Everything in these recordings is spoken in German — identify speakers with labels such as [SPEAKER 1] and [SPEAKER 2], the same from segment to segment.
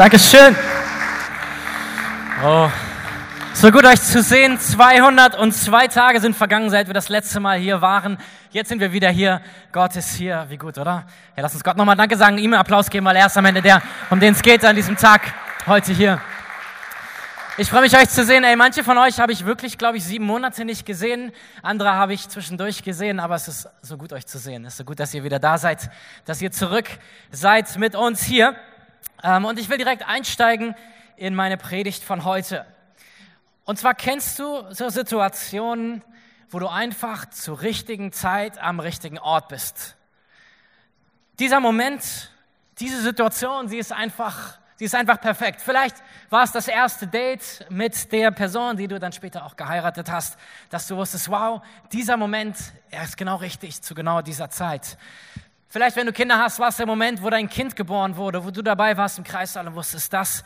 [SPEAKER 1] Dankeschön. Oh. So gut euch zu sehen. 202 Tage sind vergangen, seit wir das letzte Mal hier waren. Jetzt sind wir wieder hier. Gott ist hier. Wie gut, oder? Ja, lass uns Gott nochmal Danke sagen, ihm Applaus geben, weil er ist am Ende der, um den es geht an diesem Tag heute hier. Ich freue mich, euch zu sehen. Ey, manche von euch habe ich wirklich, glaube ich, sieben Monate nicht gesehen. Andere habe ich zwischendurch gesehen, aber es ist so gut, euch zu sehen. Es ist so gut, dass ihr wieder da seid, dass ihr zurück seid mit uns hier. Ähm, und ich will direkt einsteigen in meine Predigt von heute. Und zwar kennst du so Situationen, wo du einfach zur richtigen Zeit am richtigen Ort bist. Dieser Moment, diese Situation, sie ist einfach, sie ist einfach perfekt. Vielleicht war es das erste Date mit der Person, die du dann später auch geheiratet hast, dass du wusstest, wow, dieser Moment, er ist genau richtig zu genau dieser Zeit. Vielleicht, wenn du Kinder hast, war es der Moment, wo dein Kind geboren wurde, wo du dabei warst im Kreissaal und wusstest, das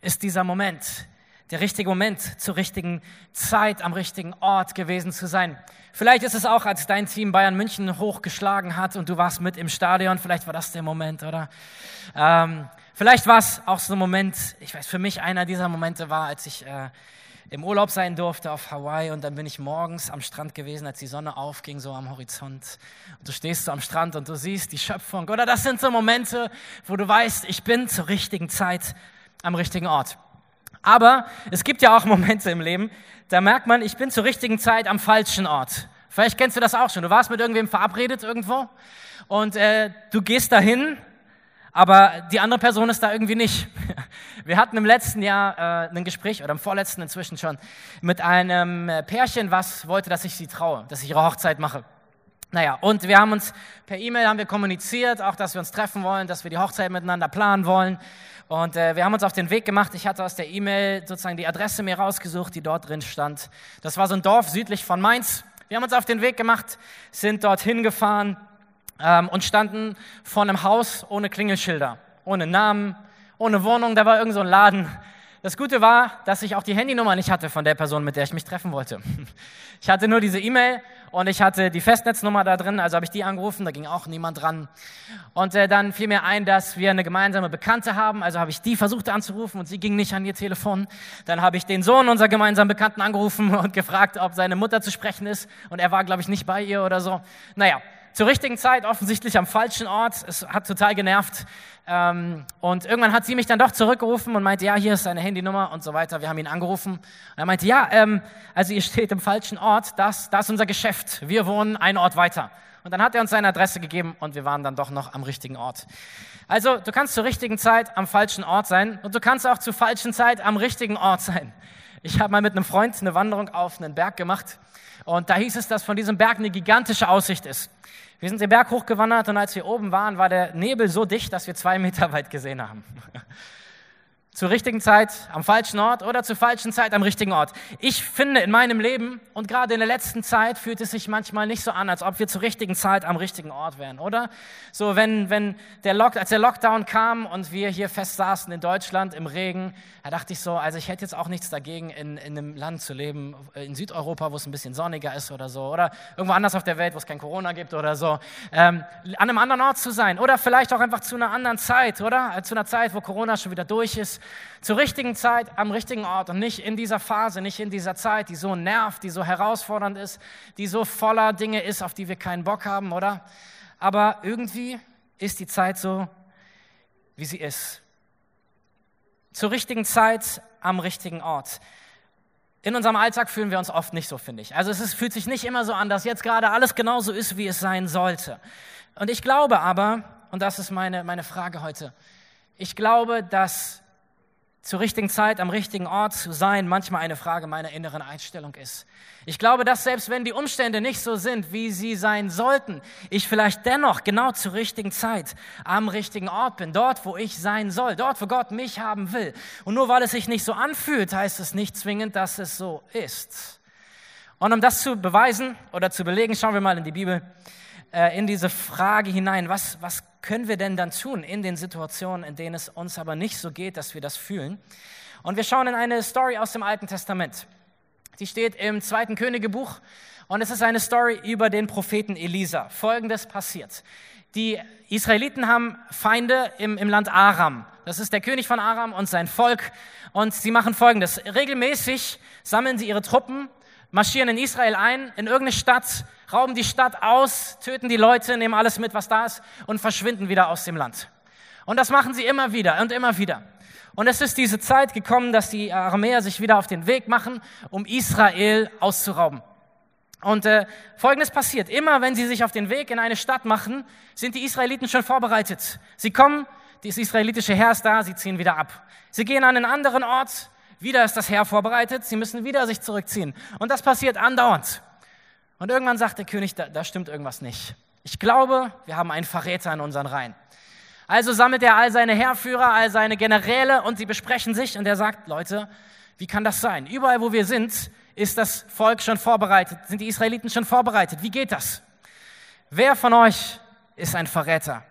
[SPEAKER 1] ist dieser Moment, der richtige Moment zur richtigen Zeit am richtigen Ort gewesen zu sein. Vielleicht ist es auch, als dein Team Bayern München hochgeschlagen hat und du warst mit im Stadion. Vielleicht war das der Moment, oder? Ähm, vielleicht war es auch so ein Moment. Ich weiß, für mich einer dieser Momente war, als ich äh, im Urlaub sein durfte auf Hawaii und dann bin ich morgens am Strand gewesen, als die Sonne aufging, so am Horizont. Und du stehst so am Strand und du siehst die Schöpfung. Oder das sind so Momente, wo du weißt, ich bin zur richtigen Zeit am richtigen Ort. Aber es gibt ja auch Momente im Leben, da merkt man, ich bin zur richtigen Zeit am falschen Ort. Vielleicht kennst du das auch schon. Du warst mit irgendwem verabredet irgendwo und äh, du gehst dahin, aber die andere Person ist da irgendwie nicht. Wir hatten im letzten Jahr äh, ein Gespräch, oder im vorletzten inzwischen schon, mit einem äh, Pärchen, was wollte, dass ich sie traue, dass ich ihre Hochzeit mache. Naja, und wir haben uns per E-Mail haben wir kommuniziert, auch dass wir uns treffen wollen, dass wir die Hochzeit miteinander planen wollen. Und äh, wir haben uns auf den Weg gemacht. Ich hatte aus der E-Mail sozusagen die Adresse mir rausgesucht, die dort drin stand. Das war so ein Dorf südlich von Mainz. Wir haben uns auf den Weg gemacht, sind dorthin gefahren ähm, und standen vor einem Haus ohne Klingelschilder, ohne Namen, ohne Wohnung. Da war irgend so ein Laden. Das Gute war, dass ich auch die Handynummer nicht hatte von der Person, mit der ich mich treffen wollte. Ich hatte nur diese E-Mail und ich hatte die Festnetznummer da drin, also habe ich die angerufen, da ging auch niemand dran. Und äh, dann fiel mir ein, dass wir eine gemeinsame Bekannte haben, also habe ich die versucht anzurufen und sie ging nicht an ihr Telefon. Dann habe ich den Sohn unserer gemeinsamen Bekannten angerufen und gefragt, ob seine Mutter zu sprechen ist und er war, glaube ich, nicht bei ihr oder so. Naja, zur richtigen Zeit, offensichtlich am falschen Ort. Es hat total genervt. Ähm, und irgendwann hat sie mich dann doch zurückgerufen und meinte, ja, hier ist seine Handynummer und so weiter. Wir haben ihn angerufen. Und er meinte, ja, ähm, also ihr steht im falschen Ort. Das, das ist unser Geschäft. Wir wohnen einen Ort weiter. Und dann hat er uns seine Adresse gegeben und wir waren dann doch noch am richtigen Ort. Also du kannst zur richtigen Zeit am falschen Ort sein und du kannst auch zur falschen Zeit am richtigen Ort sein. Ich habe mal mit einem Freund eine Wanderung auf einen Berg gemacht und da hieß es, dass von diesem Berg eine gigantische Aussicht ist. Wir sind den Berg hochgewandert und als wir oben waren, war der Nebel so dicht, dass wir zwei Meter weit gesehen haben. Zur richtigen Zeit am falschen Ort oder zur falschen Zeit am richtigen Ort. Ich finde in meinem Leben und gerade in der letzten Zeit fühlt es sich manchmal nicht so an, als ob wir zur richtigen Zeit am richtigen Ort wären, oder? So, wenn, wenn der Lock, als der Lockdown kam und wir hier fest saßen in Deutschland im Regen, da dachte ich so, also ich hätte jetzt auch nichts dagegen, in, in einem Land zu leben, in Südeuropa, wo es ein bisschen sonniger ist oder so, oder irgendwo anders auf der Welt, wo es kein Corona gibt oder so, ähm, an einem anderen Ort zu sein oder vielleicht auch einfach zu einer anderen Zeit, oder? Zu einer Zeit, wo Corona schon wieder durch ist zur richtigen Zeit am richtigen Ort und nicht in dieser Phase, nicht in dieser Zeit, die so nervt, die so herausfordernd ist, die so voller Dinge ist, auf die wir keinen Bock haben, oder? Aber irgendwie ist die Zeit so, wie sie ist. Zur richtigen Zeit am richtigen Ort. In unserem Alltag fühlen wir uns oft nicht so, finde ich. Also es ist, fühlt sich nicht immer so an, dass jetzt gerade alles genauso ist, wie es sein sollte. Und ich glaube aber, und das ist meine, meine Frage heute, ich glaube, dass zur richtigen Zeit am richtigen Ort zu sein manchmal eine Frage meiner inneren Einstellung ist. Ich glaube, dass selbst wenn die Umstände nicht so sind, wie sie sein sollten, ich vielleicht dennoch genau zur richtigen Zeit am richtigen Ort bin, dort, wo ich sein soll, dort, wo Gott mich haben will. Und nur weil es sich nicht so anfühlt, heißt es nicht zwingend, dass es so ist. Und um das zu beweisen oder zu belegen, schauen wir mal in die Bibel, äh, in diese Frage hinein, was, was können wir denn dann tun in den Situationen, in denen es uns aber nicht so geht, dass wir das fühlen? Und wir schauen in eine Story aus dem Alten Testament. Die steht im zweiten Königebuch und es ist eine Story über den Propheten Elisa. Folgendes passiert. Die Israeliten haben Feinde im, im Land Aram. Das ist der König von Aram und sein Volk. Und sie machen Folgendes. Regelmäßig sammeln sie ihre Truppen, marschieren in Israel ein, in irgendeine Stadt, rauben die Stadt aus, töten die Leute, nehmen alles mit, was da ist und verschwinden wieder aus dem Land. Und das machen sie immer wieder und immer wieder. Und es ist diese Zeit gekommen, dass die Aramäer sich wieder auf den Weg machen, um Israel auszurauben. Und äh, Folgendes passiert. Immer wenn sie sich auf den Weg in eine Stadt machen, sind die Israeliten schon vorbereitet. Sie kommen, das israelitische Heer ist da, sie ziehen wieder ab. Sie gehen an einen anderen Ort, wieder ist das Heer vorbereitet, sie müssen wieder sich zurückziehen. Und das passiert andauernd. Und irgendwann sagt der König, da, da stimmt irgendwas nicht. Ich glaube, wir haben einen Verräter in unseren Reihen. Also sammelt er all seine Heerführer, all seine Generäle und sie besprechen sich und er sagt, Leute, wie kann das sein? Überall, wo wir sind, ist das Volk schon vorbereitet, sind die Israeliten schon vorbereitet. Wie geht das? Wer von euch ist ein Verräter?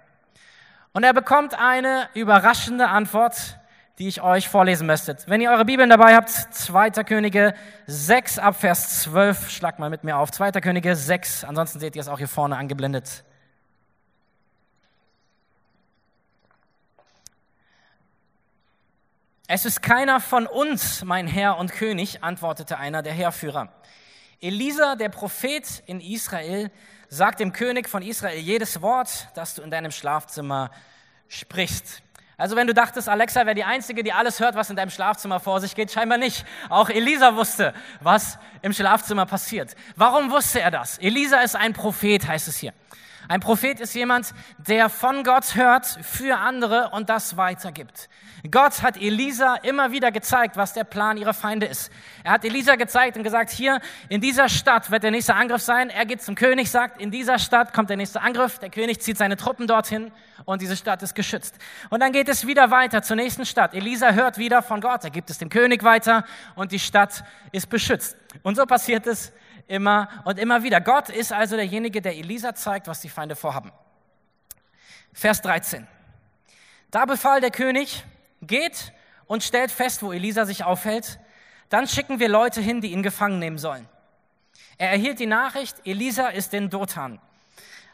[SPEAKER 1] Und er bekommt eine überraschende Antwort, die ich euch vorlesen möchte. Wenn ihr eure Bibeln dabei habt, 2. Könige 6 ab Vers 12, schlag mal mit mir auf. 2. Könige 6, ansonsten seht ihr es auch hier vorne angeblendet. Es ist keiner von uns, mein Herr und König, antwortete einer der Heerführer. Elisa, der Prophet in Israel, sagt dem König von Israel jedes Wort, das du in deinem Schlafzimmer sprichst. Also wenn du dachtest, Alexa wäre die Einzige, die alles hört, was in deinem Schlafzimmer vor sich geht, scheinbar nicht. Auch Elisa wusste, was im Schlafzimmer passiert. Warum wusste er das? Elisa ist ein Prophet, heißt es hier. Ein Prophet ist jemand, der von Gott hört für andere und das weitergibt. Gott hat Elisa immer wieder gezeigt, was der Plan ihrer Feinde ist. Er hat Elisa gezeigt und gesagt, hier in dieser Stadt wird der nächste Angriff sein. Er geht zum König, sagt, in dieser Stadt kommt der nächste Angriff. Der König zieht seine Truppen dorthin und diese Stadt ist geschützt. Und dann geht es wieder weiter zur nächsten Stadt. Elisa hört wieder von Gott. Er gibt es dem König weiter und die Stadt ist beschützt. Und so passiert es immer und immer wieder. Gott ist also derjenige, der Elisa zeigt, was die Feinde vorhaben. Vers 13. Da befahl der König, geht und stellt fest, wo Elisa sich aufhält. Dann schicken wir Leute hin, die ihn gefangen nehmen sollen. Er erhielt die Nachricht, Elisa ist in Dothan.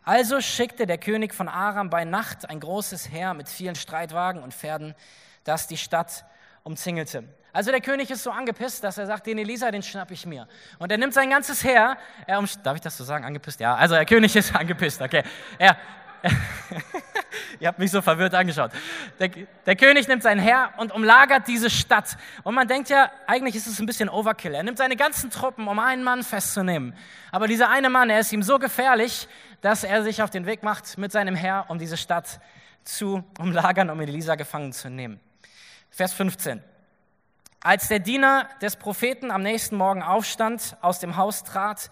[SPEAKER 1] Also schickte der König von Aram bei Nacht ein großes Heer mit vielen Streitwagen und Pferden, das die Stadt umzingelte. Also der König ist so angepisst, dass er sagt, den Elisa, den schnapp ich mir. Und er nimmt sein ganzes Heer. Er darf ich das so sagen, angepisst? Ja, also der König ist angepisst, okay. Er, Ihr habt mich so verwirrt angeschaut. Der, der, König nimmt sein Heer und umlagert diese Stadt. Und man denkt ja, eigentlich ist es ein bisschen Overkill. Er nimmt seine ganzen Truppen, um einen Mann festzunehmen. Aber dieser eine Mann, er ist ihm so gefährlich, dass er sich auf den Weg macht mit seinem Heer, um diese Stadt zu umlagern, um Elisa gefangen zu nehmen. Vers 15. Als der Diener des Propheten am nächsten Morgen aufstand, aus dem Haus trat,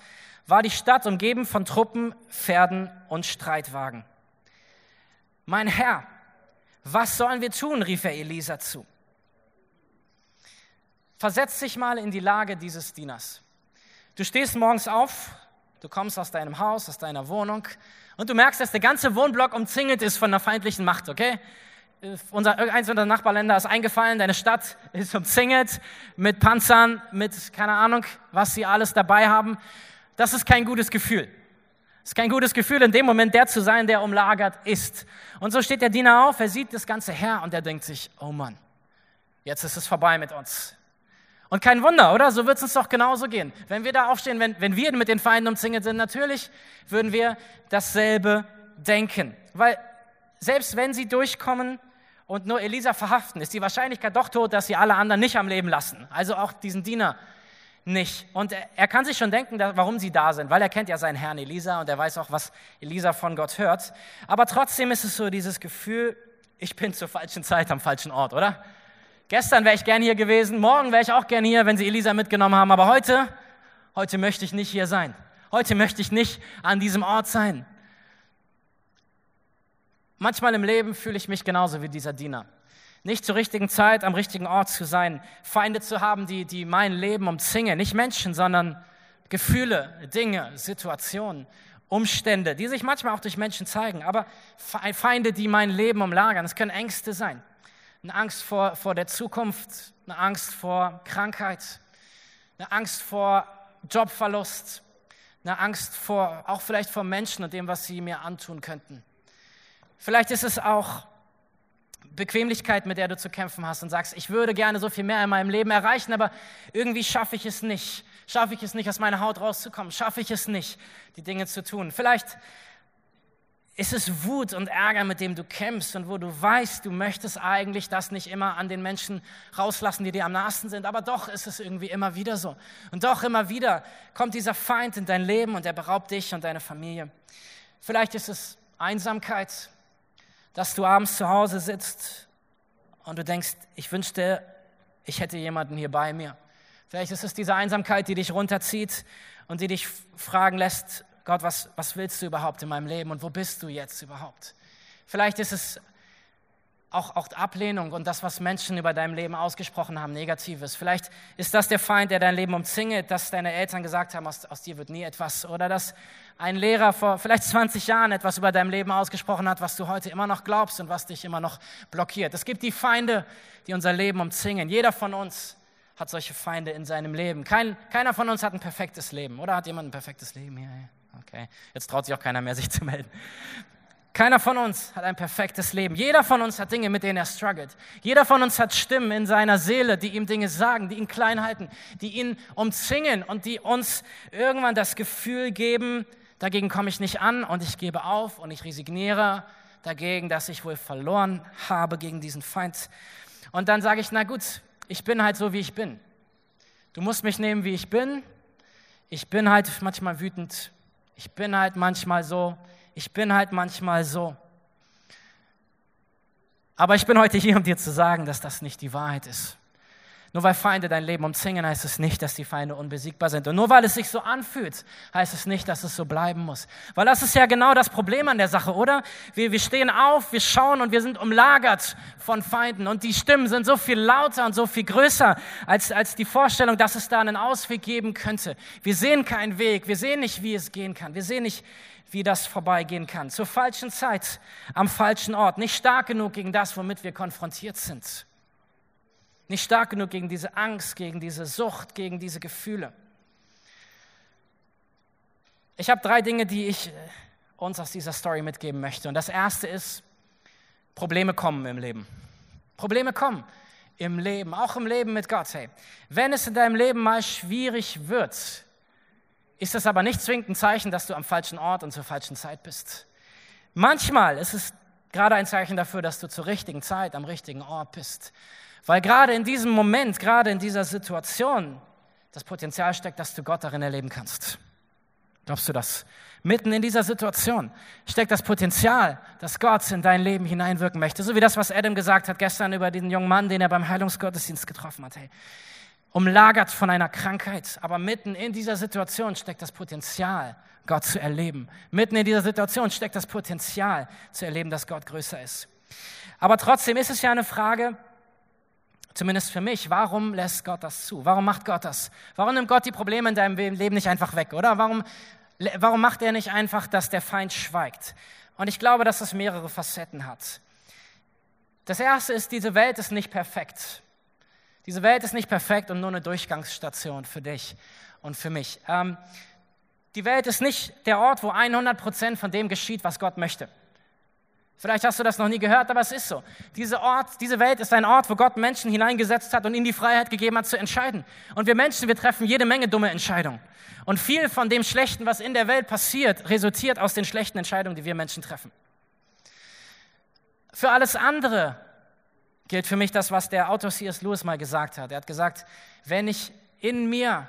[SPEAKER 1] war die Stadt umgeben von Truppen, Pferden und Streitwagen. Mein Herr, was sollen wir tun? rief er Elisa zu. Versetz dich mal in die Lage dieses Dieners. Du stehst morgens auf, du kommst aus deinem Haus, aus deiner Wohnung und du merkst, dass der ganze Wohnblock umzingelt ist von einer feindlichen Macht, okay? Unser, eins unserer Nachbarländer ist eingefallen, deine Stadt ist umzingelt mit Panzern, mit keine Ahnung, was sie alles dabei haben. Das ist kein gutes Gefühl. Es ist kein gutes Gefühl, in dem Moment der zu sein, der umlagert ist. Und so steht der Diener auf, er sieht das ganze her und er denkt sich, oh Mann, jetzt ist es vorbei mit uns. Und kein Wunder, oder? So wird es uns doch genauso gehen. Wenn wir da aufstehen, wenn, wenn wir mit den Feinden umzingelt sind, natürlich würden wir dasselbe denken. Weil selbst wenn sie durchkommen und nur Elisa verhaften, ist die Wahrscheinlichkeit doch tot, dass sie alle anderen nicht am Leben lassen. Also auch diesen Diener nicht. Und er kann sich schon denken, warum sie da sind, weil er kennt ja seinen Herrn Elisa und er weiß auch, was Elisa von Gott hört. Aber trotzdem ist es so dieses Gefühl, ich bin zur falschen Zeit am falschen Ort, oder? Gestern wäre ich gern hier gewesen, morgen wäre ich auch gern hier, wenn sie Elisa mitgenommen haben, aber heute, heute möchte ich nicht hier sein. Heute möchte ich nicht an diesem Ort sein. Manchmal im Leben fühle ich mich genauso wie dieser Diener. Nicht zur richtigen Zeit am richtigen Ort zu sein, Feinde zu haben, die, die mein Leben umzingeln. Nicht Menschen, sondern Gefühle, Dinge, Situationen, Umstände, die sich manchmal auch durch Menschen zeigen. Aber Feinde, die mein Leben umlagern. Es können Ängste sein. Eine Angst vor, vor der Zukunft, eine Angst vor Krankheit, eine Angst vor Jobverlust, eine Angst vor, auch vielleicht vor Menschen und dem, was sie mir antun könnten. Vielleicht ist es auch Bequemlichkeit, mit der du zu kämpfen hast und sagst, ich würde gerne so viel mehr in meinem Leben erreichen, aber irgendwie schaffe ich es nicht. Schaffe ich es nicht, aus meiner Haut rauszukommen? Schaffe ich es nicht, die Dinge zu tun? Vielleicht ist es Wut und Ärger, mit dem du kämpfst und wo du weißt, du möchtest eigentlich das nicht immer an den Menschen rauslassen, die dir am nahesten sind, aber doch ist es irgendwie immer wieder so. Und doch immer wieder kommt dieser Feind in dein Leben und er beraubt dich und deine Familie. Vielleicht ist es Einsamkeit, dass du abends zu Hause sitzt und du denkst, ich wünschte, ich hätte jemanden hier bei mir. Vielleicht ist es diese Einsamkeit, die dich runterzieht und die dich fragen lässt, Gott, was, was willst du überhaupt in meinem Leben und wo bist du jetzt überhaupt? Vielleicht ist es auch, auch Ablehnung und das, was Menschen über deinem Leben ausgesprochen haben, Negatives. Vielleicht ist das der Feind, der dein Leben umzingelt, dass deine Eltern gesagt haben, aus, aus dir wird nie etwas. Oder dass ein Lehrer vor vielleicht 20 Jahren etwas über dein Leben ausgesprochen hat, was du heute immer noch glaubst und was dich immer noch blockiert. Es gibt die Feinde, die unser Leben umzingeln. Jeder von uns hat solche Feinde in seinem Leben. Kein, keiner von uns hat ein perfektes Leben. Oder hat jemand ein perfektes Leben hier? Okay, jetzt traut sich auch keiner mehr, sich zu melden. Keiner von uns hat ein perfektes Leben. Jeder von uns hat Dinge, mit denen er struggelt. Jeder von uns hat Stimmen in seiner Seele, die ihm Dinge sagen, die ihn klein halten, die ihn umzingeln und die uns irgendwann das Gefühl geben, dagegen komme ich nicht an und ich gebe auf und ich resigniere dagegen, dass ich wohl verloren habe gegen diesen Feind. Und dann sage ich, na gut, ich bin halt so, wie ich bin. Du musst mich nehmen, wie ich bin. Ich bin halt manchmal wütend, ich bin halt manchmal so, ich bin halt manchmal so. Aber ich bin heute hier, um dir zu sagen, dass das nicht die Wahrheit ist. Nur weil Feinde dein Leben umzingeln, heißt es nicht, dass die Feinde unbesiegbar sind. Und nur weil es sich so anfühlt, heißt es nicht, dass es so bleiben muss. Weil das ist ja genau das Problem an der Sache, oder? Wir, wir stehen auf, wir schauen und wir sind umlagert von Feinden. Und die Stimmen sind so viel lauter und so viel größer als, als die Vorstellung, dass es da einen Ausweg geben könnte. Wir sehen keinen Weg, wir sehen nicht, wie es gehen kann. Wir sehen nicht, wie das vorbeigehen kann. Zur falschen Zeit, am falschen Ort. Nicht stark genug gegen das, womit wir konfrontiert sind. Nicht stark genug gegen diese Angst, gegen diese Sucht, gegen diese Gefühle. Ich habe drei Dinge, die ich äh, uns aus dieser Story mitgeben möchte. Und das erste ist, Probleme kommen im Leben. Probleme kommen im Leben, auch im Leben mit Gott. Hey, wenn es in deinem Leben mal schwierig wird, ist das aber nicht zwingend ein Zeichen, dass du am falschen Ort und zur falschen Zeit bist. Manchmal ist es gerade ein Zeichen dafür, dass du zur richtigen Zeit am richtigen Ort bist. Weil gerade in diesem Moment, gerade in dieser Situation, das Potenzial steckt, dass du Gott darin erleben kannst. Glaubst du das? Mitten in dieser Situation steckt das Potenzial, dass Gott in dein Leben hineinwirken möchte. So wie das, was Adam gesagt hat gestern über diesen jungen Mann, den er beim Heilungsgottesdienst getroffen hat. Hey, umlagert von einer Krankheit, aber mitten in dieser Situation steckt das Potenzial, Gott zu erleben. Mitten in dieser Situation steckt das Potenzial zu erleben, dass Gott größer ist. Aber trotzdem ist es ja eine Frage, Zumindest für mich. Warum lässt Gott das zu? Warum macht Gott das? Warum nimmt Gott die Probleme in deinem Leben nicht einfach weg, oder? Warum, warum macht er nicht einfach, dass der Feind schweigt? Und ich glaube, dass das mehrere Facetten hat. Das erste ist, diese Welt ist nicht perfekt. Diese Welt ist nicht perfekt und nur eine Durchgangsstation für dich und für mich. Ähm, die Welt ist nicht der Ort, wo 100 Prozent von dem geschieht, was Gott möchte. Vielleicht hast du das noch nie gehört, aber es ist so. Diese Ort, diese Welt ist ein Ort, wo Gott Menschen hineingesetzt hat und ihnen die Freiheit gegeben hat zu entscheiden. Und wir Menschen, wir treffen jede Menge dumme Entscheidungen. Und viel von dem Schlechten, was in der Welt passiert, resultiert aus den schlechten Entscheidungen, die wir Menschen treffen. Für alles andere gilt für mich das, was der Autor C.S. Lewis mal gesagt hat. Er hat gesagt, wenn ich in mir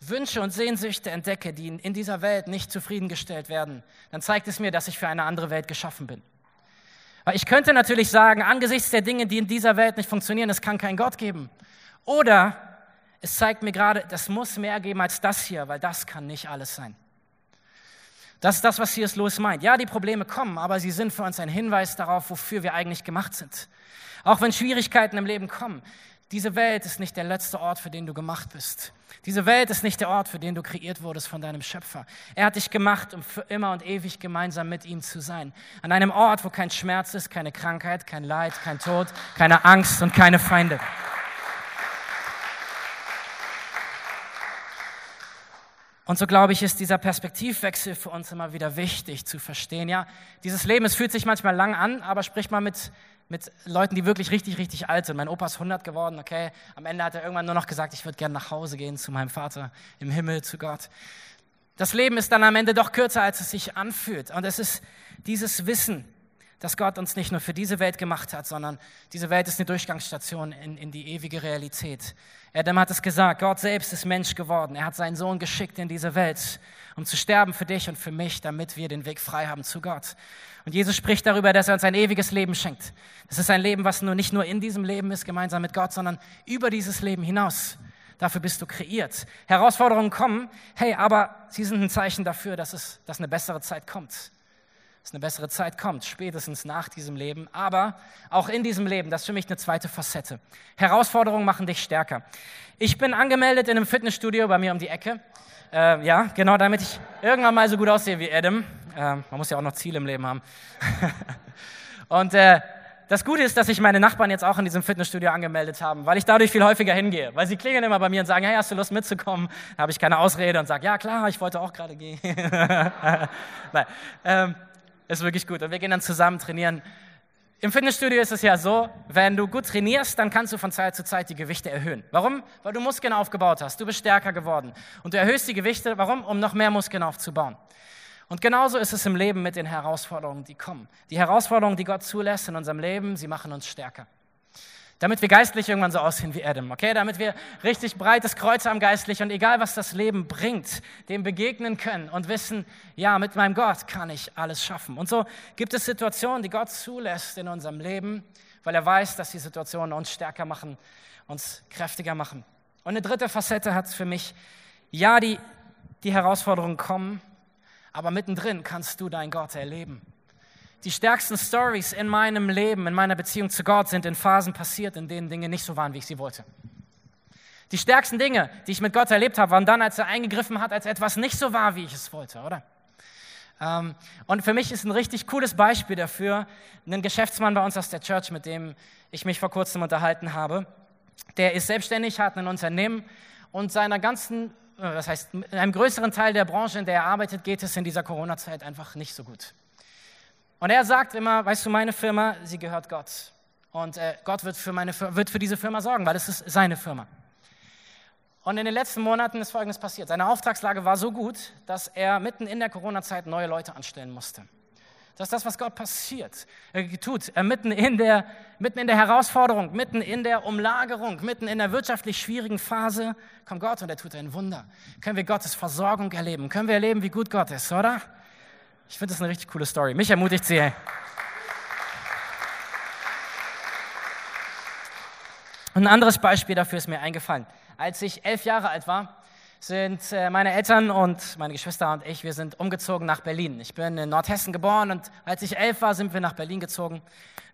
[SPEAKER 1] Wünsche und Sehnsüchte entdecke, die in dieser Welt nicht zufriedengestellt werden, dann zeigt es mir, dass ich für eine andere Welt geschaffen bin. Weil ich könnte natürlich sagen, angesichts der Dinge, die in dieser Welt nicht funktionieren, es kann keinen Gott geben. Oder es zeigt mir gerade, das muss mehr geben als das hier, weil das kann nicht alles sein. Das ist das, was hier ist los meint. Ja, die Probleme kommen, aber sie sind für uns ein Hinweis darauf, wofür wir eigentlich gemacht sind. Auch wenn Schwierigkeiten im Leben kommen, diese Welt ist nicht der letzte Ort, für den du gemacht bist. Diese Welt ist nicht der Ort, für den du kreiert wurdest von deinem Schöpfer. Er hat dich gemacht, um für immer und ewig gemeinsam mit ihm zu sein. An einem Ort, wo kein Schmerz ist, keine Krankheit, kein Leid, kein Tod, keine Angst und keine Feinde. Und so glaube ich, ist dieser Perspektivwechsel für uns immer wieder wichtig zu verstehen. Ja, dieses Leben, es fühlt sich manchmal lang an, aber sprich mal mit mit Leuten, die wirklich richtig, richtig alt sind. Mein Opa ist 100 geworden, okay. Am Ende hat er irgendwann nur noch gesagt, ich würde gerne nach Hause gehen zu meinem Vater im Himmel, zu Gott. Das Leben ist dann am Ende doch kürzer, als es sich anfühlt. Und es ist dieses Wissen, dass Gott uns nicht nur für diese Welt gemacht hat, sondern diese Welt ist eine Durchgangsstation in, in die ewige Realität. Adam hat es gesagt, Gott selbst ist Mensch geworden. Er hat seinen Sohn geschickt in diese Welt, um zu sterben für dich und für mich, damit wir den Weg frei haben zu Gott. Und Jesus spricht darüber, dass er uns ein ewiges Leben schenkt. Das ist ein Leben, was nur nicht nur in diesem Leben ist, gemeinsam mit Gott, sondern über dieses Leben hinaus. Dafür bist du kreiert. Herausforderungen kommen, hey, aber sie sind ein Zeichen dafür, dass es, dass eine bessere Zeit kommt. Dass eine bessere Zeit kommt, spätestens nach diesem Leben, aber auch in diesem Leben. Das ist für mich eine zweite Facette. Herausforderungen machen dich stärker. Ich bin angemeldet in einem Fitnessstudio bei mir um die Ecke. Äh, ja, genau, damit ich irgendwann mal so gut aussehe wie Adam. Äh, man muss ja auch noch Ziele im Leben haben. Und äh, das Gute ist, dass sich meine Nachbarn jetzt auch in diesem Fitnessstudio angemeldet haben, weil ich dadurch viel häufiger hingehe. Weil sie klingeln immer bei mir und sagen, hey, hast du Lust mitzukommen? Da habe ich keine Ausrede und sage, ja klar, ich wollte auch gerade gehen. Nein, ähm, ist wirklich gut. Und wir gehen dann zusammen trainieren. Im Fitnessstudio ist es ja so, wenn du gut trainierst, dann kannst du von Zeit zu Zeit die Gewichte erhöhen. Warum? Weil du Muskeln aufgebaut hast. Du bist stärker geworden. Und du erhöhst die Gewichte. Warum? Um noch mehr Muskeln aufzubauen. Und genauso ist es im Leben mit den Herausforderungen, die kommen. Die Herausforderungen, die Gott zulässt in unserem Leben, sie machen uns stärker. Damit wir geistlich irgendwann so aussehen wie Adam, okay? Damit wir richtig breites Kreuz haben geistlich und egal was das Leben bringt, dem begegnen können und wissen, ja, mit meinem Gott kann ich alles schaffen. Und so gibt es Situationen, die Gott zulässt in unserem Leben, weil er weiß, dass die Situationen uns stärker machen, uns kräftiger machen. Und eine dritte Facette hat für mich, ja, die, die Herausforderungen kommen, aber mittendrin kannst du deinen Gott erleben. Die stärksten Stories in meinem Leben, in meiner Beziehung zu Gott sind in Phasen passiert, in denen Dinge nicht so waren, wie ich sie wollte. Die stärksten Dinge, die ich mit Gott erlebt habe, waren dann, als er eingegriffen hat, als etwas nicht so war, wie ich es wollte, oder? Ähm, und für mich ist ein richtig cooles Beispiel dafür ein Geschäftsmann bei uns aus der Church, mit dem ich mich vor kurzem unterhalten habe. Der ist selbstständig, hat ein Unternehmen und seiner ganzen das heißt, in einem größeren Teil der Branche, in der er arbeitet, geht es in dieser Corona-Zeit einfach nicht so gut. Und er sagt immer, weißt du, meine Firma, sie gehört Gott. Und äh, Gott wird für, meine, wird für diese Firma sorgen, weil es ist seine Firma. Und in den letzten Monaten ist Folgendes passiert. Seine Auftragslage war so gut, dass er mitten in der Corona-Zeit neue Leute anstellen musste. Das ist das, was Gott passiert, äh, tut. Äh, mitten, in der, mitten in der Herausforderung, mitten in der Umlagerung, mitten in der wirtschaftlich schwierigen Phase kommt Gott und er tut ein Wunder. Können wir Gottes Versorgung erleben? Können wir erleben, wie gut Gott ist, oder? Ich finde das eine richtig coole Story. Mich ermutigt sie. Ein anderes Beispiel dafür ist mir eingefallen. Als ich elf Jahre alt war, sind äh, meine Eltern und meine Geschwister und ich, wir sind umgezogen nach Berlin. Ich bin in Nordhessen geboren und als ich elf war, sind wir nach Berlin gezogen.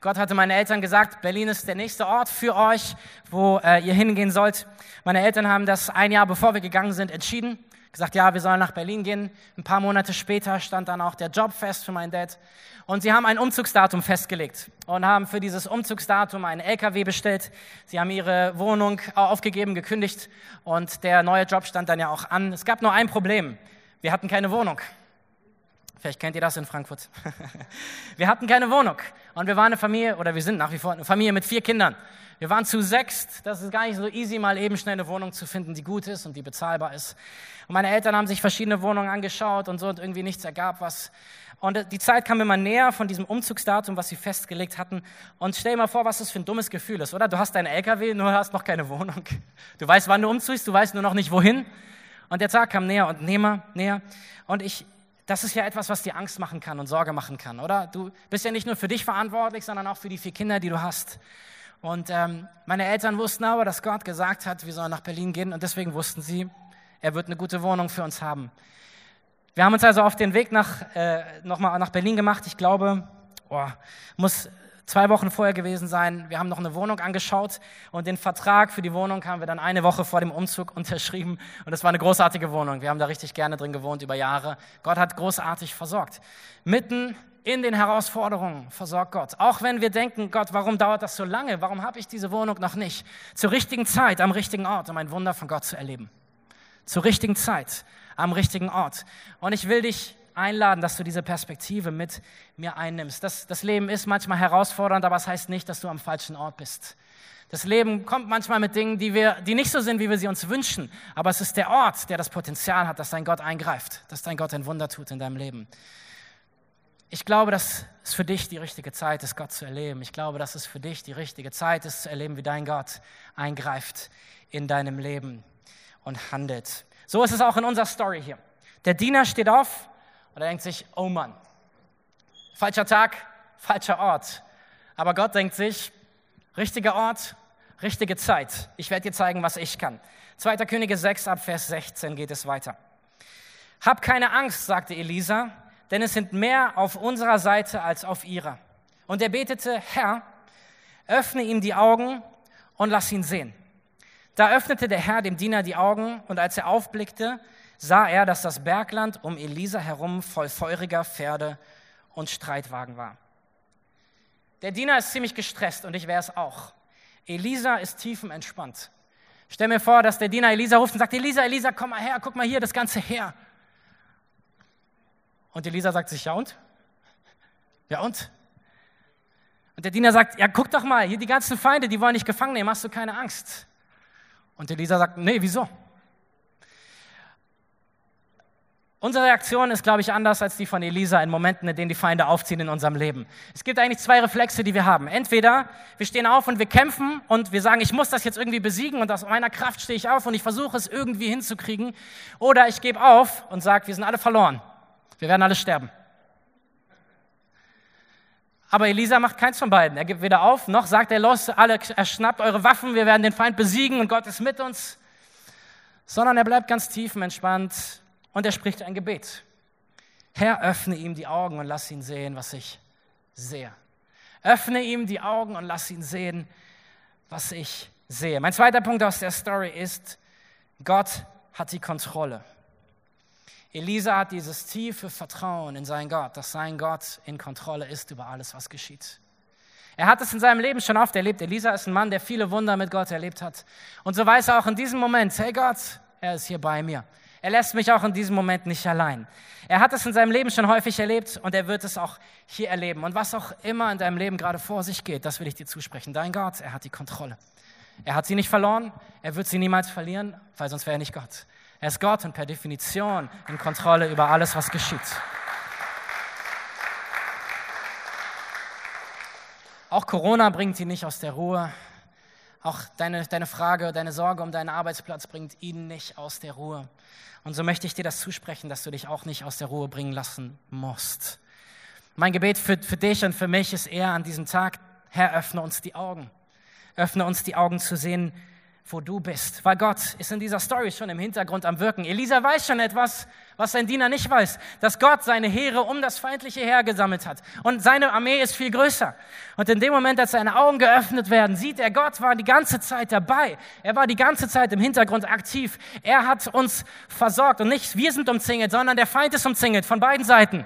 [SPEAKER 1] Gott hatte meine Eltern gesagt, Berlin ist der nächste Ort für euch, wo äh, ihr hingehen sollt. Meine Eltern haben das ein Jahr bevor wir gegangen sind entschieden gesagt, ja, wir sollen nach Berlin gehen. Ein paar Monate später stand dann auch der Job fest für meinen Dad. Und sie haben ein Umzugsdatum festgelegt und haben für dieses Umzugsdatum einen LKW bestellt. Sie haben ihre Wohnung aufgegeben, gekündigt und der neue Job stand dann ja auch an. Es gab nur ein Problem. Wir hatten keine Wohnung. Vielleicht kennt ihr das in Frankfurt. wir hatten keine Wohnung und wir waren eine Familie, oder wir sind nach wie vor eine Familie mit vier Kindern. Wir waren zu sechst. Das ist gar nicht so easy, mal eben schnell eine Wohnung zu finden, die gut ist und die bezahlbar ist. Und meine Eltern haben sich verschiedene Wohnungen angeschaut und so und irgendwie nichts ergab was. Und die Zeit kam immer näher von diesem Umzugsdatum, was sie festgelegt hatten. Und stell dir mal vor, was das für ein dummes Gefühl ist, oder? Du hast deinen LKW, nur hast noch keine Wohnung. Du weißt, wann du umziehst, du weißt nur noch nicht wohin. Und der Tag kam näher und näher, näher. Und ich, das ist ja etwas, was dir Angst machen kann und Sorge machen kann, oder? Du bist ja nicht nur für dich verantwortlich, sondern auch für die vier Kinder, die du hast. Und ähm, meine Eltern wussten aber, dass Gott gesagt hat, wir sollen nach Berlin gehen und deswegen wussten sie, er wird eine gute Wohnung für uns haben. Wir haben uns also auf den Weg nach, äh, nochmal nach Berlin gemacht. Ich glaube, oh, muss zwei Wochen vorher gewesen sein. Wir haben noch eine Wohnung angeschaut und den Vertrag für die Wohnung haben wir dann eine Woche vor dem Umzug unterschrieben. Und es war eine großartige Wohnung. Wir haben da richtig gerne drin gewohnt über Jahre. Gott hat großartig versorgt. Mitten in den Herausforderungen versorgt Gott. Auch wenn wir denken, Gott, warum dauert das so lange? Warum habe ich diese Wohnung noch nicht? Zur richtigen Zeit, am richtigen Ort, um ein Wunder von Gott zu erleben. Zur richtigen Zeit, am richtigen Ort. Und ich will dich einladen, dass du diese Perspektive mit mir einnimmst. Das, das Leben ist manchmal herausfordernd, aber es das heißt nicht, dass du am falschen Ort bist. Das Leben kommt manchmal mit Dingen, die, wir, die nicht so sind, wie wir sie uns wünschen. Aber es ist der Ort, der das Potenzial hat, dass dein Gott eingreift, dass dein Gott ein Wunder tut in deinem Leben. Ich glaube, dass es für dich die richtige Zeit ist, Gott zu erleben. Ich glaube, dass es für dich die richtige Zeit ist, zu erleben, wie dein Gott eingreift in deinem Leben und handelt. So ist es auch in unserer Story hier. Der Diener steht auf und er denkt sich, oh Mann, falscher Tag, falscher Ort. Aber Gott denkt sich, richtiger Ort, richtige Zeit. Ich werde dir zeigen, was ich kann. 2. Könige 6 ab Vers 16 geht es weiter. Hab keine Angst, sagte Elisa, denn es sind mehr auf unserer Seite als auf ihrer. Und er betete, Herr, öffne ihm die Augen und lass ihn sehen. Da öffnete der Herr dem Diener die Augen und als er aufblickte, sah er, dass das Bergland um Elisa herum voll feuriger Pferde und Streitwagen war. Der Diener ist ziemlich gestresst und ich wäre es auch. Elisa ist tiefenentspannt. Stell mir vor, dass der Diener Elisa ruft und sagt, Elisa, Elisa, komm mal her, guck mal hier, das ganze Heer. Und Elisa sagt sich, ja und? Ja und? Und der Diener sagt, ja guck doch mal, hier die ganzen Feinde, die wollen dich gefangen nehmen, hast du keine Angst? Und Elisa sagt, nee, wieso? Unsere Reaktion ist, glaube ich, anders als die von Elisa in Momenten, in denen die Feinde aufziehen in unserem Leben. Es gibt eigentlich zwei Reflexe, die wir haben. Entweder wir stehen auf und wir kämpfen und wir sagen, ich muss das jetzt irgendwie besiegen und aus meiner Kraft stehe ich auf und ich versuche es irgendwie hinzukriegen. Oder ich gebe auf und sage, wir sind alle verloren. Wir werden alle sterben. Aber Elisa macht keins von beiden. Er gibt weder auf, noch sagt er, los, alle, er schnappt eure Waffen, wir werden den Feind besiegen und Gott ist mit uns. Sondern er bleibt ganz tiefenentspannt und er spricht ein Gebet. Herr, öffne ihm die Augen und lass ihn sehen, was ich sehe. Öffne ihm die Augen und lass ihn sehen, was ich sehe. Mein zweiter Punkt aus der Story ist, Gott hat die Kontrolle. Elisa hat dieses tiefe Vertrauen in seinen Gott, dass sein Gott in Kontrolle ist über alles, was geschieht. Er hat es in seinem Leben schon oft erlebt. Elisa ist ein Mann, der viele Wunder mit Gott erlebt hat. Und so weiß er auch in diesem Moment, hey Gott, er ist hier bei mir. Er lässt mich auch in diesem Moment nicht allein. Er hat es in seinem Leben schon häufig erlebt und er wird es auch hier erleben. Und was auch immer in deinem Leben gerade vor sich geht, das will ich dir zusprechen. Dein Gott, er hat die Kontrolle. Er hat sie nicht verloren, er wird sie niemals verlieren, weil sonst wäre er nicht Gott. Er ist Gott und per Definition in Kontrolle über alles, was geschieht. Auch Corona bringt ihn nicht aus der Ruhe. Auch deine, deine Frage, deine Sorge um deinen Arbeitsplatz bringt ihn nicht aus der Ruhe. Und so möchte ich dir das zusprechen, dass du dich auch nicht aus der Ruhe bringen lassen musst. Mein Gebet für, für dich und für mich ist eher an diesem Tag, Herr, öffne uns die Augen. Öffne uns die Augen zu sehen, wo du bist. Weil Gott ist in dieser Story schon im Hintergrund am Wirken. Elisa weiß schon etwas, was sein Diener nicht weiß, dass Gott seine Heere um das feindliche Heer gesammelt hat. Und seine Armee ist viel größer. Und in dem Moment, als seine Augen geöffnet werden, sieht er, Gott war die ganze Zeit dabei. Er war die ganze Zeit im Hintergrund aktiv. Er hat uns versorgt. Und nicht wir sind umzingelt, sondern der Feind ist umzingelt von beiden Seiten.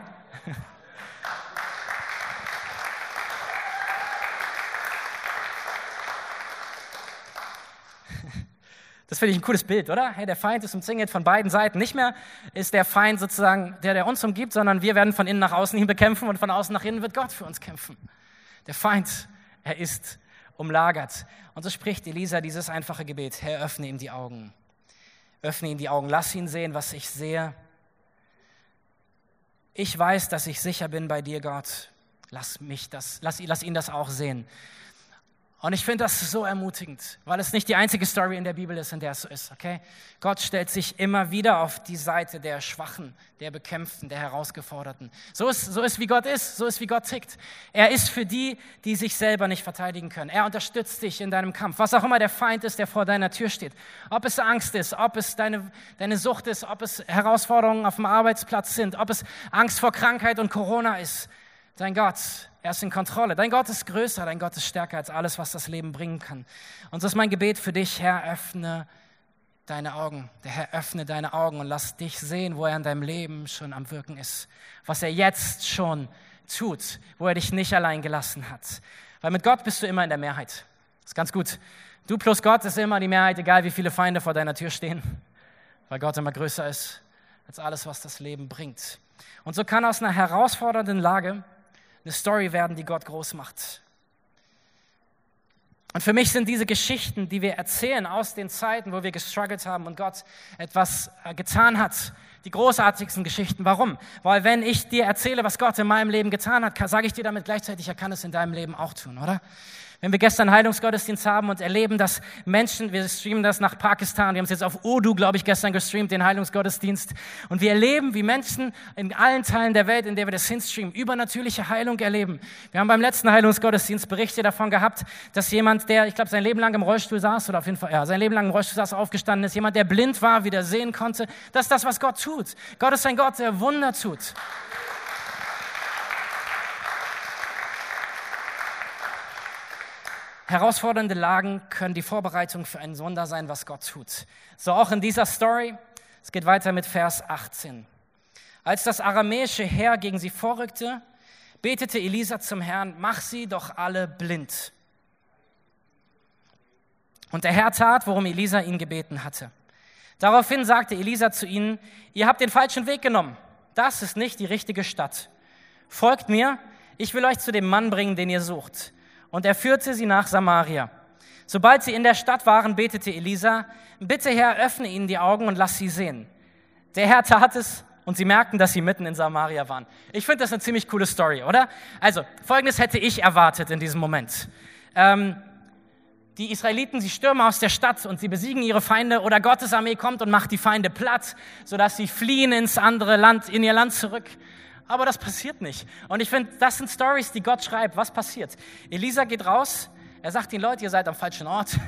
[SPEAKER 1] Das finde ich ein cooles Bild, oder? Hey, der Feind ist umzingelt von beiden Seiten. Nicht mehr ist der Feind sozusagen der, der uns umgibt, sondern wir werden von innen nach außen hin bekämpfen und von außen nach innen wird Gott für uns kämpfen. Der Feind, er ist umlagert. Und so spricht Elisa dieses einfache Gebet. Herr, öffne ihm die Augen. Öffne ihm die Augen. Lass ihn sehen, was ich sehe. Ich weiß, dass ich sicher bin bei dir, Gott. Lass mich das, lass, lass ihn das auch sehen. Und ich finde das so ermutigend, weil es nicht die einzige Story in der Bibel ist, in der es so ist, okay? Gott stellt sich immer wieder auf die Seite der Schwachen, der Bekämpften, der Herausgeforderten. So ist, so ist wie Gott ist, so ist wie Gott tickt. Er ist für die, die sich selber nicht verteidigen können. Er unterstützt dich in deinem Kampf, was auch immer der Feind ist, der vor deiner Tür steht. Ob es Angst ist, ob es deine, deine Sucht ist, ob es Herausforderungen auf dem Arbeitsplatz sind, ob es Angst vor Krankheit und Corona ist. Dein Gott er ist in Kontrolle. Dein Gott ist größer, dein Gott ist stärker als alles, was das Leben bringen kann. Und so ist mein Gebet für dich, Herr, öffne deine Augen. Der Herr öffne deine Augen und lass dich sehen, wo er in deinem Leben schon am Wirken ist. Was er jetzt schon tut, wo er dich nicht allein gelassen hat. Weil mit Gott bist du immer in der Mehrheit. Das ist ganz gut. Du plus Gott ist immer die Mehrheit, egal wie viele Feinde vor deiner Tür stehen. Weil Gott immer größer ist, als alles, was das Leben bringt. Und so kann aus einer herausfordernden Lage eine Story werden, die Gott groß macht. Und für mich sind diese Geschichten, die wir erzählen aus den Zeiten, wo wir gestruggelt haben und Gott etwas äh, getan hat, die großartigsten Geschichten. Warum? Weil wenn ich dir erzähle, was Gott in meinem Leben getan hat, sage ich dir damit gleichzeitig, er kann es in deinem Leben auch tun, oder? Wenn wir gestern Heilungsgottesdienst haben und erleben, dass Menschen, wir streamen das nach Pakistan, wir haben es jetzt auf Urdu, glaube ich, gestern gestreamt, den Heilungsgottesdienst, und wir erleben, wie Menschen in allen Teilen der Welt, in der wir das hinstreamen, übernatürliche Heilung erleben. Wir haben beim letzten Heilungsgottesdienst Berichte davon gehabt, dass jemand, der, ich glaube, sein Leben lang im Rollstuhl saß, oder auf jeden Fall, ja, sein Leben lang im Rollstuhl saß, aufgestanden ist, jemand, der blind war, wieder sehen konnte. Das ist das, was Gott tut. Gott ist ein Gott, der Wunder tut. Herausfordernde Lagen können die Vorbereitung für ein Wunder sein, was Gott tut. So auch in dieser Story. Es geht weiter mit Vers 18. Als das aramäische Heer gegen sie vorrückte, betete Elisa zum Herrn, mach sie doch alle blind. Und der Herr tat, worum Elisa ihn gebeten hatte. Daraufhin sagte Elisa zu ihnen, ihr habt den falschen Weg genommen. Das ist nicht die richtige Stadt. Folgt mir, ich will euch zu dem Mann bringen, den ihr sucht und er führte sie nach Samaria. Sobald sie in der Stadt waren, betete Elisa, bitte Herr, öffne ihnen die Augen und lass sie sehen. Der Herr tat es und sie merkten, dass sie mitten in Samaria waren. Ich finde das eine ziemlich coole Story, oder? Also, folgendes hätte ich erwartet in diesem Moment. Ähm, die Israeliten, sie stürmen aus der Stadt und sie besiegen ihre Feinde oder Gottes Armee kommt und macht die Feinde platt, sodass sie fliehen ins andere Land, in ihr Land zurück aber das passiert nicht. Und ich finde, das sind Stories, die Gott schreibt. Was passiert? Elisa geht raus, er sagt den Leuten, ihr seid am falschen Ort.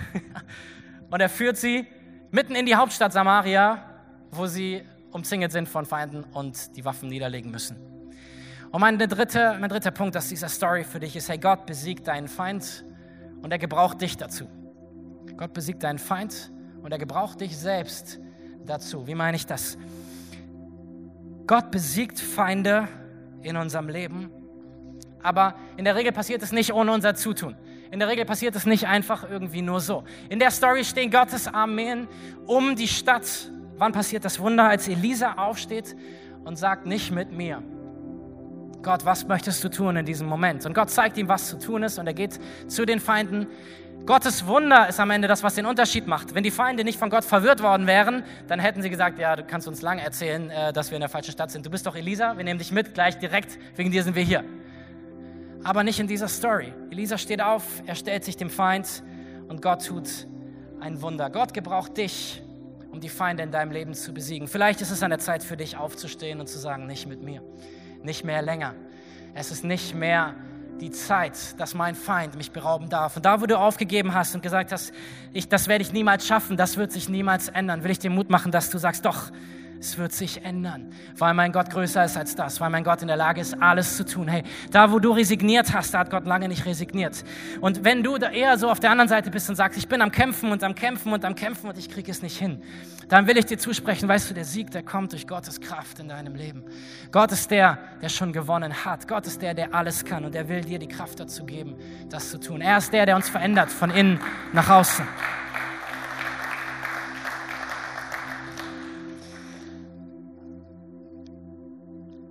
[SPEAKER 1] und er führt sie mitten in die Hauptstadt Samaria, wo sie umzingelt sind von Feinden und die Waffen niederlegen müssen. Und mein dritter, mein dritter Punkt aus dieser Story für dich ist, hey, Gott besiegt deinen Feind und er gebraucht dich dazu. Gott besiegt deinen Feind und er gebraucht dich selbst dazu. Wie meine ich das? Gott besiegt Feinde in unserem Leben, aber in der Regel passiert es nicht ohne unser Zutun. In der Regel passiert es nicht einfach irgendwie nur so. In der Story stehen Gottes Armeen um die Stadt. Wann passiert das Wunder, als Elisa aufsteht und sagt, nicht mit mir. Gott, was möchtest du tun in diesem Moment? Und Gott zeigt ihm, was zu tun ist und er geht zu den Feinden Gottes Wunder ist am Ende das, was den Unterschied macht. Wenn die Feinde nicht von Gott verwirrt worden wären, dann hätten sie gesagt, ja, du kannst uns lang erzählen, äh, dass wir in der falschen Stadt sind. Du bist doch Elisa, wir nehmen dich mit, gleich direkt, wegen dir sind wir hier. Aber nicht in dieser Story. Elisa steht auf, er stellt sich dem Feind und Gott tut ein Wunder. Gott gebraucht dich, um die Feinde in deinem Leben zu besiegen. Vielleicht ist es an der Zeit für dich aufzustehen und zu sagen, nicht mit mir, nicht mehr länger. Es ist nicht mehr die Zeit, dass mein Feind mich berauben darf. Und da, wo du aufgegeben hast und gesagt hast, ich, das werde ich niemals schaffen, das wird sich niemals ändern, will ich dir Mut machen, dass du sagst, doch, es wird sich ändern, weil mein Gott größer ist als das, weil mein Gott in der Lage ist, alles zu tun. Hey, da wo du resigniert hast, da hat Gott lange nicht resigniert. Und wenn du da eher so auf der anderen Seite bist und sagst, ich bin am Kämpfen und am Kämpfen und am Kämpfen und ich kriege es nicht hin, dann will ich dir zusprechen, weißt du, der Sieg, der kommt durch Gottes Kraft in deinem Leben. Gott ist der, der schon gewonnen hat. Gott ist der, der alles kann und er will dir die Kraft dazu geben, das zu tun. Er ist der, der uns verändert von innen nach außen.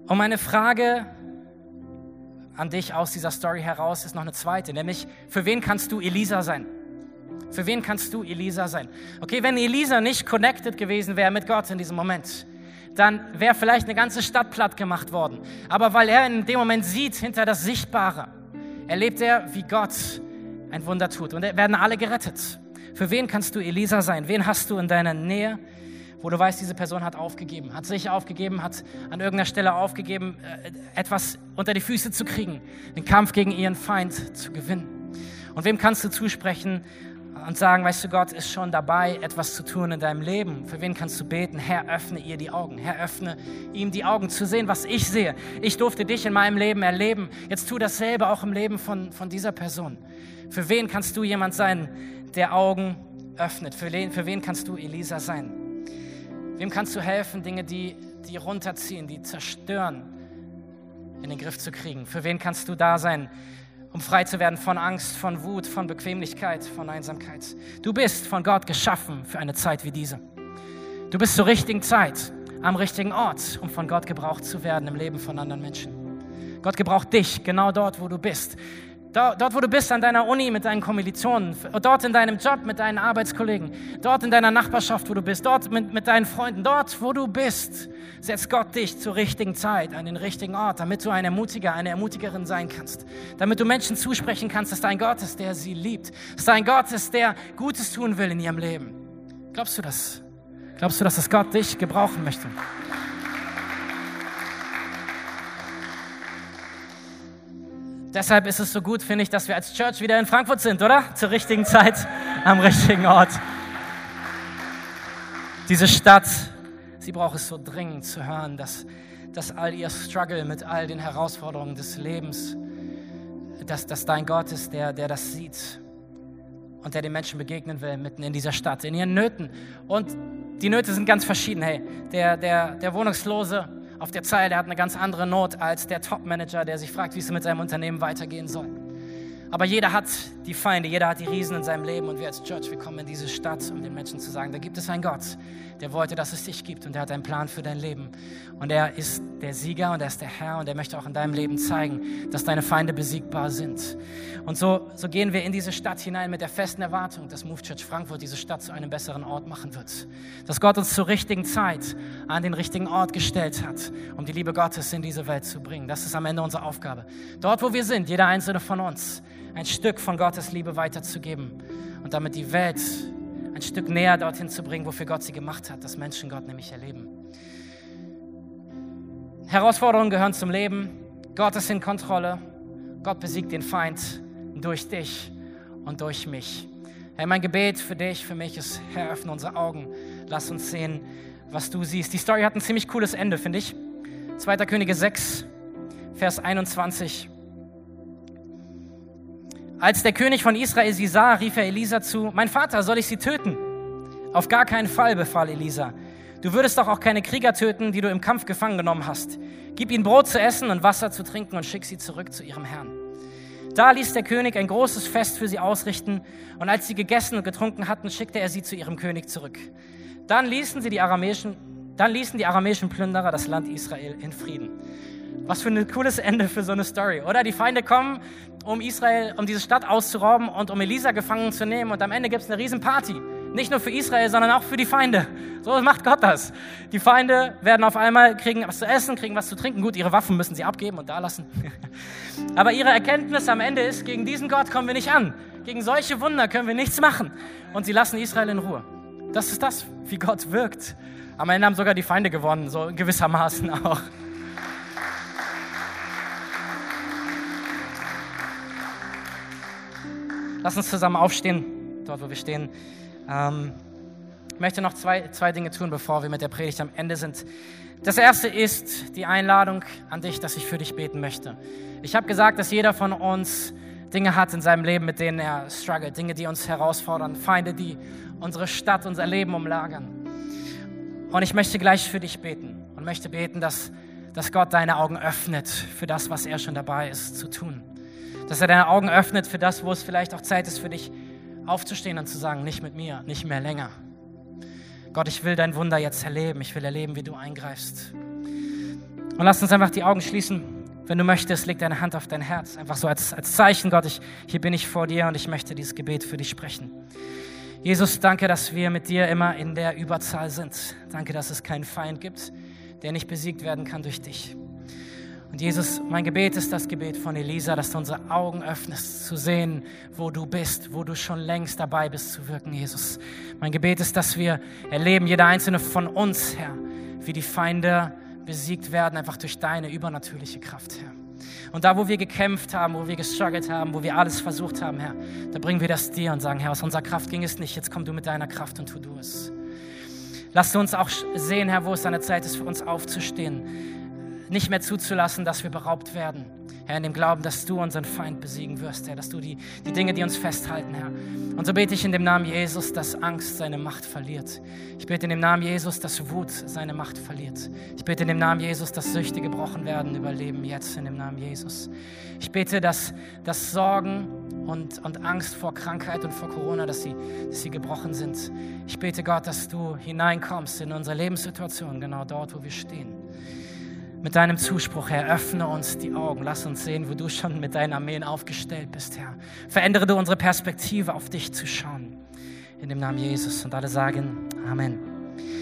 [SPEAKER 1] Und meine Frage an dich aus dieser Story heraus ist noch eine zweite, nämlich für wen kannst du Elisa sein? Für wen kannst du Elisa sein? Okay, wenn Elisa nicht connected gewesen wäre mit Gott in diesem Moment, dann wäre vielleicht eine ganze Stadt platt gemacht worden. Aber weil er in dem Moment sieht hinter das Sichtbare, erlebt er, wie Gott ein Wunder tut. Und werden alle gerettet. Für wen kannst du Elisa sein? Wen hast du in deiner Nähe? Wo du weißt, diese Person hat aufgegeben, hat sich aufgegeben, hat an irgendeiner Stelle aufgegeben, äh, etwas unter die Füße zu kriegen, den Kampf gegen ihren Feind zu gewinnen. Und wem kannst du zusprechen und sagen, weißt du, Gott ist schon dabei, etwas zu tun in deinem Leben. Für wen kannst du beten? Herr, öffne ihr die Augen. Herr, öffne ihm die Augen zu sehen, was ich sehe. Ich durfte dich in meinem Leben erleben. Jetzt tu dasselbe auch im Leben von, von dieser Person. Für wen kannst du jemand sein, der Augen öffnet? Für wen, für wen kannst du Elisa sein? Wem kannst du helfen, Dinge, die, die runterziehen, die zerstören, in den Griff zu kriegen? Für wen kannst du da sein, um frei zu werden von Angst, von Wut, von Bequemlichkeit, von Einsamkeit? Du bist von Gott geschaffen für eine Zeit wie diese. Du bist zur richtigen Zeit am richtigen Ort, um von Gott gebraucht zu werden im Leben von anderen Menschen. Gott gebraucht dich genau dort, wo du bist. Dort, wo du bist, an deiner Uni mit deinen Kommilitonen, dort in deinem Job mit deinen Arbeitskollegen, dort in deiner Nachbarschaft, wo du bist, dort mit, mit deinen Freunden, dort, wo du bist, setzt Gott dich zur richtigen Zeit an den richtigen Ort, damit du ein Ermutiger, eine Ermutigerin sein kannst. Damit du Menschen zusprechen kannst, dass dein Gott ist, der sie liebt. Dass dein Gott ist, der Gutes tun will in ihrem Leben. Glaubst du das? Glaubst du, dass das Gott dich gebrauchen möchte? Deshalb ist es so gut, finde ich, dass wir als Church wieder in Frankfurt sind, oder? Zur richtigen Zeit, am richtigen Ort. Diese Stadt, sie braucht es so dringend zu hören, dass, dass all ihr Struggle mit all den Herausforderungen des Lebens, dass, dass dein Gott ist, der, der das sieht und der den Menschen begegnen will, mitten in dieser Stadt, in ihren Nöten. Und die Nöte sind ganz verschieden. Hey, der, der, der Wohnungslose, auf der Zeile, der hat eine ganz andere Not als der Top-Manager, der sich fragt, wie es mit seinem Unternehmen weitergehen soll. Aber jeder hat die Feinde, jeder hat die Riesen in seinem Leben und wir als Church, wir kommen in diese Stadt, um den Menschen zu sagen, da gibt es einen Gott, der wollte, dass es dich gibt und der hat einen Plan für dein Leben. Und er ist der Sieger und er ist der Herr und er möchte auch in deinem Leben zeigen, dass deine Feinde besiegbar sind. Und so, so gehen wir in diese Stadt hinein mit der festen Erwartung, dass Move Church Frankfurt diese Stadt zu einem besseren Ort machen wird. Dass Gott uns zur richtigen Zeit an den richtigen Ort gestellt hat, um die Liebe Gottes in diese Welt zu bringen. Das ist am Ende unsere Aufgabe. Dort, wo wir sind, jeder einzelne von uns, ein Stück von Gottes Liebe weiterzugeben und damit die Welt ein Stück näher dorthin zu bringen, wofür Gott sie gemacht hat, dass Menschen Gott nämlich erleben. Herausforderungen gehören zum Leben. Gott ist in Kontrolle. Gott besiegt den Feind durch dich und durch mich. Herr, mein Gebet für dich, für mich ist, Herr, öffne unsere Augen. Lass uns sehen, was du siehst. Die Story hat ein ziemlich cooles Ende, finde ich. 2. Könige 6, Vers 21. Als der König von Israel sie sah, rief er Elisa zu, mein Vater, soll ich sie töten? Auf gar keinen Fall, befahl Elisa. Du würdest doch auch keine Krieger töten, die du im Kampf gefangen genommen hast. Gib ihnen Brot zu essen und Wasser zu trinken und schick sie zurück zu ihrem Herrn. Da ließ der König ein großes Fest für sie ausrichten, und als sie gegessen und getrunken hatten, schickte er sie zu ihrem König zurück. Dann ließen, sie die aramäischen, dann ließen die aramäischen Plünderer das Land Israel in Frieden. Was für ein cooles Ende für so eine Story, oder? Die Feinde kommen, um Israel, um diese Stadt auszurauben und um Elisa gefangen zu nehmen. Und am Ende gibt es eine Riesenparty. Nicht nur für Israel, sondern auch für die Feinde. So macht Gott das. Die Feinde werden auf einmal, kriegen was zu essen, kriegen was zu trinken. Gut, ihre Waffen müssen sie abgeben und da lassen. Aber ihre Erkenntnis am Ende ist, gegen diesen Gott kommen wir nicht an. Gegen solche Wunder können wir nichts machen. Und sie lassen Israel in Ruhe. Das ist das, wie Gott wirkt. Am Ende haben sogar die Feinde gewonnen, so gewissermaßen auch. Lass uns zusammen aufstehen, dort wo wir stehen. Ähm, ich möchte noch zwei, zwei Dinge tun, bevor wir mit der Predigt am Ende sind. Das erste ist die Einladung an dich, dass ich für dich beten möchte. Ich habe gesagt, dass jeder von uns Dinge hat in seinem Leben, mit denen er struggelt, Dinge, die uns herausfordern, Feinde, die unsere Stadt, unser Leben umlagern. Und ich möchte gleich für dich beten und möchte beten, dass, dass Gott deine Augen öffnet für das, was er schon dabei ist zu tun dass er deine Augen öffnet für das, wo es vielleicht auch Zeit ist für dich aufzustehen und zu sagen, nicht mit mir, nicht mehr länger. Gott, ich will dein Wunder jetzt erleben. Ich will erleben, wie du eingreifst. Und lass uns einfach die Augen schließen. Wenn du möchtest, leg deine Hand auf dein Herz. Einfach so als, als Zeichen, Gott, ich, hier bin ich vor dir und ich möchte dieses Gebet für dich sprechen. Jesus, danke, dass wir mit dir immer in der Überzahl sind. Danke, dass es keinen Feind gibt, der nicht besiegt werden kann durch dich. Und Jesus, mein Gebet ist das Gebet von Elisa, dass du unsere Augen öffnest, zu sehen, wo du bist, wo du schon längst dabei bist zu wirken, Jesus. Mein Gebet ist, dass wir erleben, jeder einzelne von uns, Herr, wie die Feinde besiegt werden, einfach durch deine übernatürliche Kraft, Herr. Und da, wo wir gekämpft haben, wo wir gestruggelt haben, wo wir alles versucht haben, Herr, da bringen wir das dir und sagen, Herr, aus unserer Kraft ging es nicht, jetzt komm du mit deiner Kraft und tu du es. Lass uns auch sehen, Herr, wo es an der Zeit ist, für uns aufzustehen nicht mehr zuzulassen, dass wir beraubt werden. Herr, in dem Glauben, dass du unseren Feind besiegen wirst, Herr, dass du die, die Dinge, die uns festhalten, Herr. Und so bete ich in dem Namen Jesus, dass Angst seine Macht verliert. Ich bete in dem Namen Jesus, dass Wut seine Macht verliert. Ich bete in dem Namen Jesus, dass Süchte gebrochen werden, überleben jetzt in dem Namen Jesus. Ich bete, dass, dass Sorgen und, und Angst vor Krankheit und vor Corona, dass sie, dass sie gebrochen sind. Ich bete Gott, dass du hineinkommst in unsere Lebenssituation, genau dort, wo wir stehen mit deinem Zuspruch, Herr, öffne uns die Augen. Lass uns sehen, wo du schon mit deinen Armeen aufgestellt bist, Herr. Verändere du unsere Perspektive, auf dich zu schauen. In dem Namen Jesus. Und alle sagen Amen.